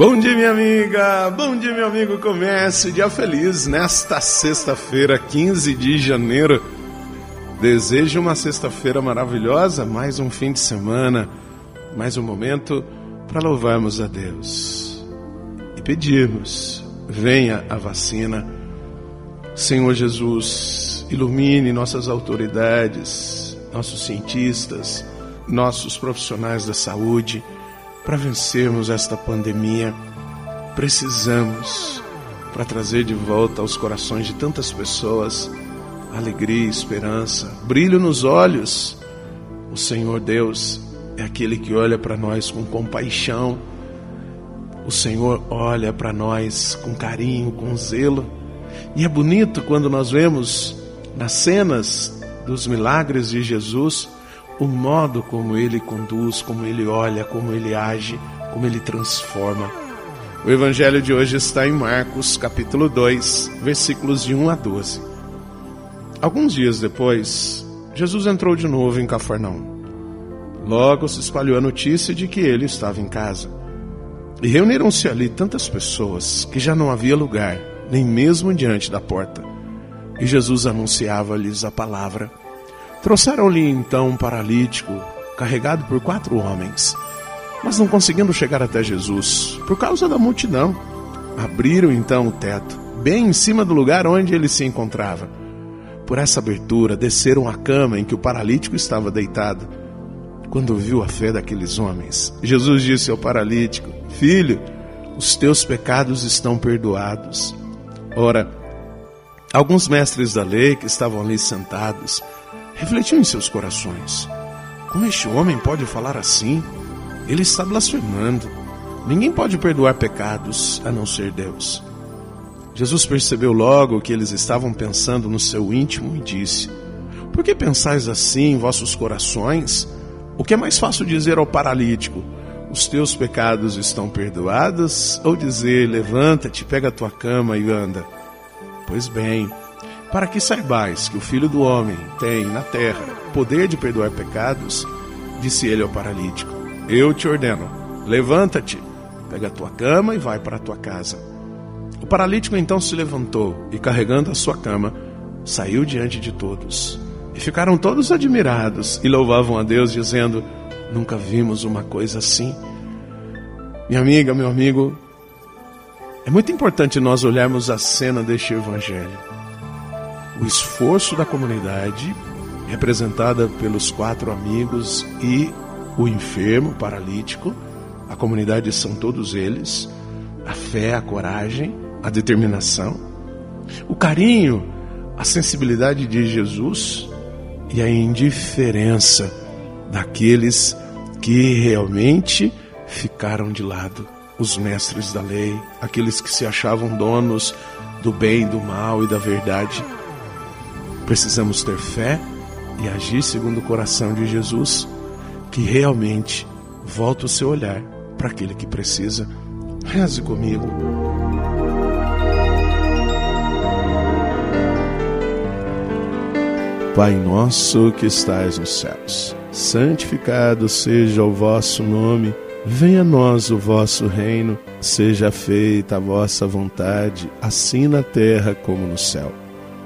Bom dia, minha amiga. Bom dia, meu amigo. Comece dia feliz nesta sexta-feira, 15 de janeiro. Desejo uma sexta-feira maravilhosa, mais um fim de semana, mais um momento para louvarmos a Deus e pedirmos: venha a vacina. Senhor Jesus, ilumine nossas autoridades, nossos cientistas, nossos profissionais da saúde para vencermos esta pandemia. Precisamos para trazer de volta aos corações de tantas pessoas alegria, esperança, brilho nos olhos. O Senhor Deus é aquele que olha para nós com compaixão. O Senhor olha para nós com carinho, com zelo. E é bonito quando nós vemos nas cenas dos milagres de Jesus o modo como ele conduz, como ele olha, como ele age, como ele transforma. O evangelho de hoje está em Marcos, capítulo 2, versículos de 1 a 12. Alguns dias depois, Jesus entrou de novo em Cafarnaum. Logo se espalhou a notícia de que ele estava em casa. E reuniram-se ali tantas pessoas que já não havia lugar, nem mesmo diante da porta. E Jesus anunciava-lhes a palavra. Trouxeram-lhe então um paralítico, carregado por quatro homens. Mas não conseguindo chegar até Jesus, por causa da multidão, abriram então o teto, bem em cima do lugar onde ele se encontrava por essa abertura, desceram a cama em que o paralítico estava deitado. Quando viu a fé daqueles homens, Jesus disse ao paralítico: Filho, os teus pecados estão perdoados. Ora, alguns mestres da lei que estavam ali sentados refletiam em seus corações: Como este homem pode falar assim? Ele está blasfemando. Ninguém pode perdoar pecados a não ser Deus. Jesus percebeu logo que eles estavam pensando no seu íntimo e disse: Por que pensais assim em vossos corações? O que é mais fácil dizer ao paralítico: Os teus pecados estão perdoados? Ou dizer: Levanta-te, pega a tua cama e anda? Pois bem, para que saibais que o Filho do Homem tem na terra poder de perdoar pecados, disse ele ao paralítico: Eu te ordeno, levanta-te, pega a tua cama e vai para a tua casa. O paralítico então se levantou e, carregando a sua cama, saiu diante de todos. E ficaram todos admirados e louvavam a Deus, dizendo: Nunca vimos uma coisa assim. Minha amiga, meu amigo, é muito importante nós olharmos a cena deste evangelho. O esforço da comunidade, representada pelos quatro amigos e o enfermo, paralítico, a comunidade são todos eles, a fé, a coragem a determinação, o carinho, a sensibilidade de Jesus e a indiferença daqueles que realmente ficaram de lado, os mestres da lei, aqueles que se achavam donos do bem, do mal e da verdade. Precisamos ter fé e agir segundo o coração de Jesus, que realmente volta o seu olhar para aquele que precisa. Reze comigo. Pai nosso que estais nos céus, santificado seja o vosso nome, venha a nós o vosso reino, seja feita a vossa vontade, assim na terra como no céu.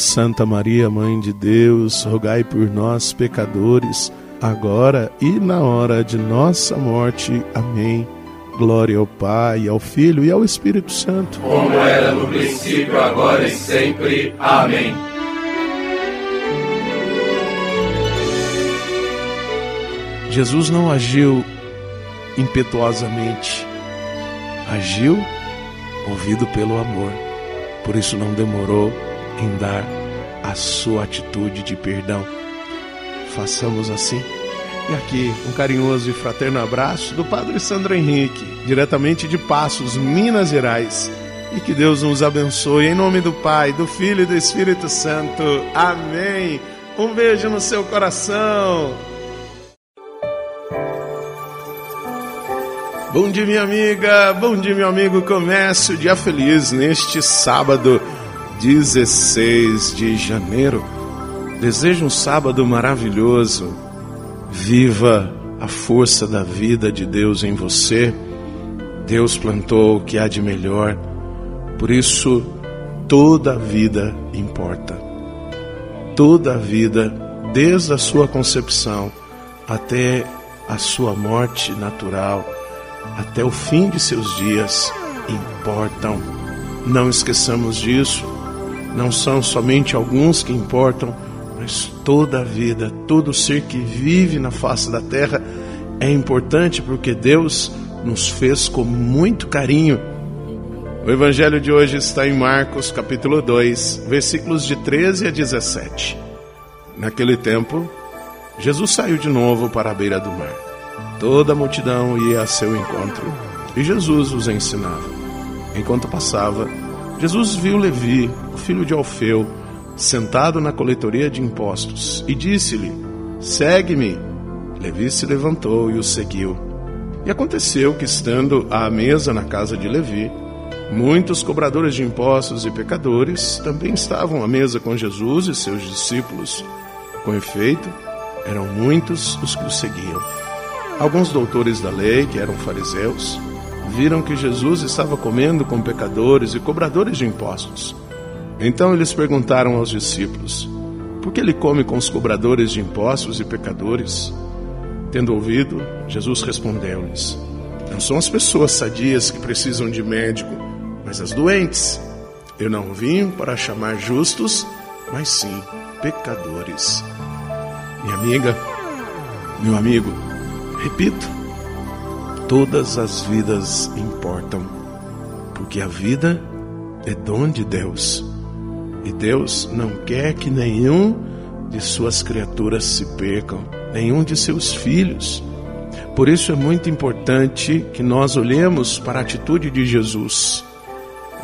Santa Maria, Mãe de Deus, rogai por nós, pecadores, agora e na hora de nossa morte. Amém. Glória ao Pai, ao Filho e ao Espírito Santo. Como era no princípio, agora e sempre. Amém. Jesus não agiu impetuosamente, agiu movido pelo amor. Por isso não demorou em dar a sua atitude de perdão. Façamos assim. E aqui, um carinhoso e fraterno abraço do Padre Sandro Henrique, diretamente de Passos, Minas Gerais. e que Deus nos abençoe. Em nome do Pai, do Filho e do Espírito Santo. Amém. Um beijo no seu coração. Bom dia, minha amiga. Bom dia, meu amigo. Comece o dia feliz neste sábado, 16 de janeiro. Desejo um sábado maravilhoso. Viva a força da vida de Deus em você. Deus plantou o que há de melhor. Por isso, toda a vida importa. Toda a vida, desde a sua concepção até a sua morte natural, até o fim de seus dias, importam. Não esqueçamos disso. Não são somente alguns que importam, mas toda a vida, todo ser que vive na face da terra é importante porque Deus nos fez com muito carinho. O evangelho de hoje está em Marcos, capítulo 2, versículos de 13 a 17. Naquele tempo, Jesus saiu de novo para a beira do mar. Toda a multidão ia a seu encontro e Jesus os ensinava. Enquanto passava, Jesus viu Levi, o filho de Alfeu, sentado na coletoria de impostos, e disse-lhe: Segue-me. Levi se levantou e o seguiu. E aconteceu que, estando à mesa na casa de Levi, muitos cobradores de impostos e pecadores também estavam à mesa com Jesus e seus discípulos. Com efeito, eram muitos os que o seguiam. Alguns doutores da lei, que eram fariseus, viram que Jesus estava comendo com pecadores e cobradores de impostos. Então eles perguntaram aos discípulos: Por que ele come com os cobradores de impostos e pecadores? Tendo ouvido, Jesus respondeu-lhes: Não são as pessoas sadias que precisam de médico, mas as doentes. Eu não vim para chamar justos, mas sim pecadores. Minha amiga, meu amigo, repito, todas as vidas importam, porque a vida é dom de Deus. E Deus não quer que nenhum de suas criaturas se percam, nenhum de seus filhos. Por isso é muito importante que nós olhemos para a atitude de Jesus.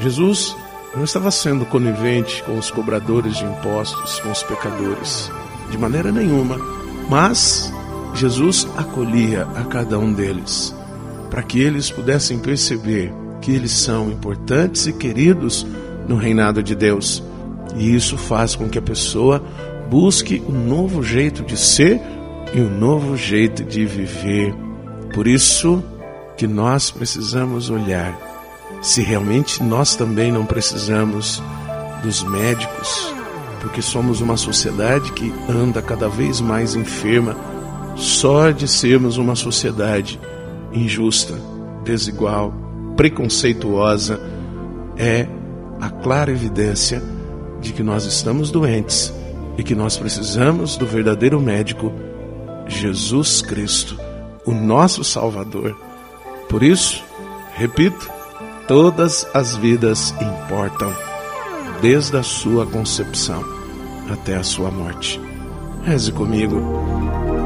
Jesus não estava sendo conivente com os cobradores de impostos, com os pecadores, de maneira nenhuma, mas Jesus acolhia a cada um deles, para que eles pudessem perceber que eles são importantes e queridos no reinado de Deus e isso faz com que a pessoa busque um novo jeito de ser e um novo jeito de viver. Por isso que nós precisamos olhar se realmente nós também não precisamos dos médicos, porque somos uma sociedade que anda cada vez mais enferma só de sermos uma sociedade injusta, desigual, preconceituosa, é a clara evidência de que nós estamos doentes e que nós precisamos do verdadeiro médico, Jesus Cristo, o nosso Salvador. Por isso, repito, todas as vidas importam, desde a sua concepção até a sua morte. Reze comigo.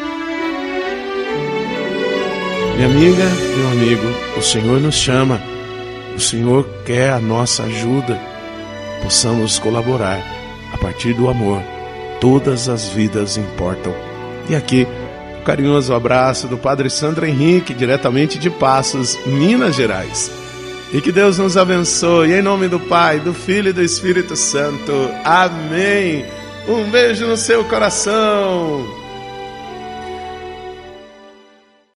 Minha amiga, meu amigo, o Senhor nos chama, o Senhor quer a nossa ajuda, possamos colaborar a partir do amor. Todas as vidas importam. E aqui, um carinhoso abraço do Padre Sandro Henrique, diretamente de Passos, Minas Gerais. E que Deus nos abençoe. Em nome do Pai, do Filho e do Espírito Santo. Amém. Um beijo no seu coração.